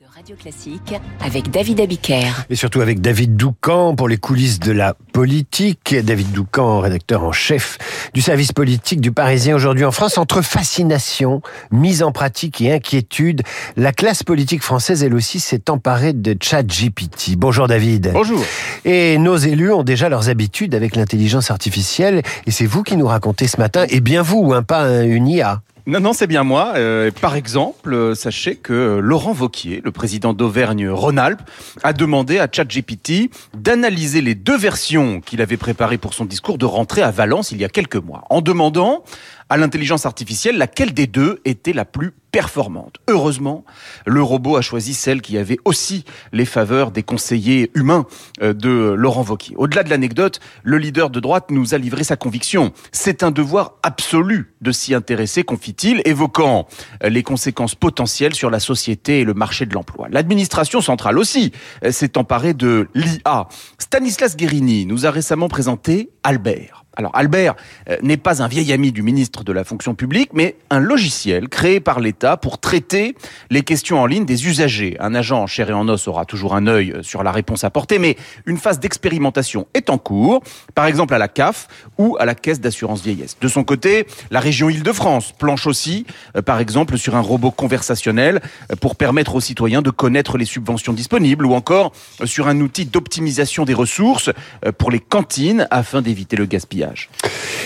de Radio Classique avec David Abiker. Et surtout avec David Doucan pour les coulisses de la politique. David Doucan, rédacteur en chef du service politique du Parisien aujourd'hui en France. Entre fascination, mise en pratique et inquiétude, la classe politique française, elle aussi, s'est emparée de ChatGPT. Bonjour David. Bonjour. Et nos élus ont déjà leurs habitudes avec l'intelligence artificielle. Et c'est vous qui nous racontez ce matin, et bien vous, hein, pas une IA. Non, non, c'est bien moi. Euh, par exemple, euh, sachez que Laurent Vauquier, le président d'Auvergne-Rhône-Alpes, a demandé à ChatGPT d'analyser les deux versions qu'il avait préparées pour son discours de rentrée à Valence il y a quelques mois, en demandant à l'intelligence artificielle laquelle des deux était la plus performante. Heureusement, le robot a choisi celle qui avait aussi les faveurs des conseillers humains euh, de Laurent Wauquiez. Au-delà de l'anecdote, le leader de droite nous a livré sa conviction. C'est un devoir absolu de s'y intéresser, confie-t-il, évoquant euh, les conséquences potentielles sur la société et le marché de l'emploi. L'administration centrale aussi euh, s'est emparée de l'IA. Stanislas Guérini nous a récemment présenté Albert. Alors Albert euh, n'est pas un vieil ami du ministre de la fonction publique, mais un logiciel créé par l'État pour traiter les questions en ligne des usagers. Un agent en chair et en os aura toujours un œil euh, sur la réponse apportée, mais une phase d'expérimentation est en cours, par exemple à la CAF ou à la Caisse d'assurance vieillesse. De son côté, la région Île-de-France planche aussi, euh, par exemple, sur un robot conversationnel pour permettre aux citoyens de connaître les subventions disponibles ou encore sur un outil d'optimisation des ressources pour les cantines afin d'éviter le gaspillage.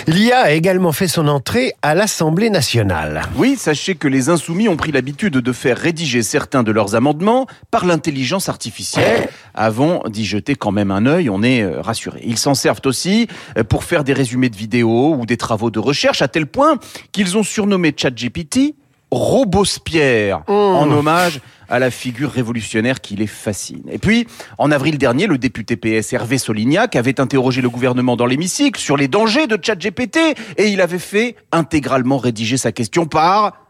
L'IA a également fait son entrée à l'Assemblée nationale. Oui, sachez que les insoumis ont pris l'habitude de faire rédiger certains de leurs amendements par l'intelligence artificielle. Avant d'y jeter quand même un œil, on est euh, rassuré. Ils s'en servent aussi euh, pour faire des résumés de vidéos ou des travaux de recherche à tel point qu'ils ont surnommé ChatGPT Robospierre, mmh. en hommage à la figure révolutionnaire qui les fascine. Et puis, en avril dernier, le député PS Hervé Solignac avait interrogé le gouvernement dans l'hémicycle sur les dangers de ChatGPT et il avait fait intégralement rédiger sa question par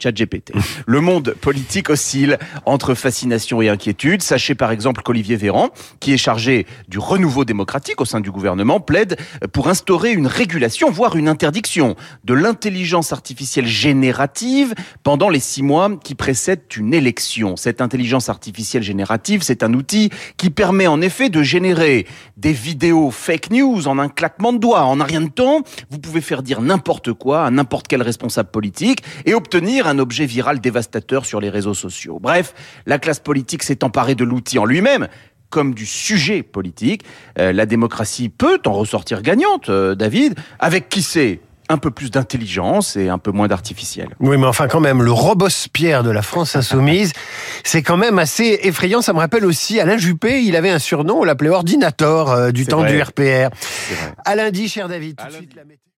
ChatGPT. Le monde politique oscille entre fascination et inquiétude. Sachez par exemple qu'Olivier Véran, qui est chargé du renouveau démocratique au sein du gouvernement, plaide pour instaurer une régulation, voire une interdiction de l'intelligence artificielle générative pendant les six mois qui précèdent une élection. Cette intelligence artificielle générative, c'est un outil qui permet en effet de générer des vidéos fake news en un claquement de doigts. En un rien de temps, vous pouvez faire dire n'importe quoi à n'importe quel responsable politique et obtenir un objet viral dévastateur sur les réseaux sociaux. Bref, la classe politique s'est emparée de l'outil en lui-même, comme du sujet politique. Euh, la démocratie peut en ressortir gagnante, euh, David, avec qui sait un peu plus d'intelligence et un peu moins d'artificiel. Oui, mais enfin quand même, le Robospierre de la France insoumise, c'est quand même assez effrayant. Ça me rappelle aussi Alain Juppé, il avait un surnom, on l'appelait Ordinator euh, du temps du RPR. À lundi, cher David. Tout de suite, la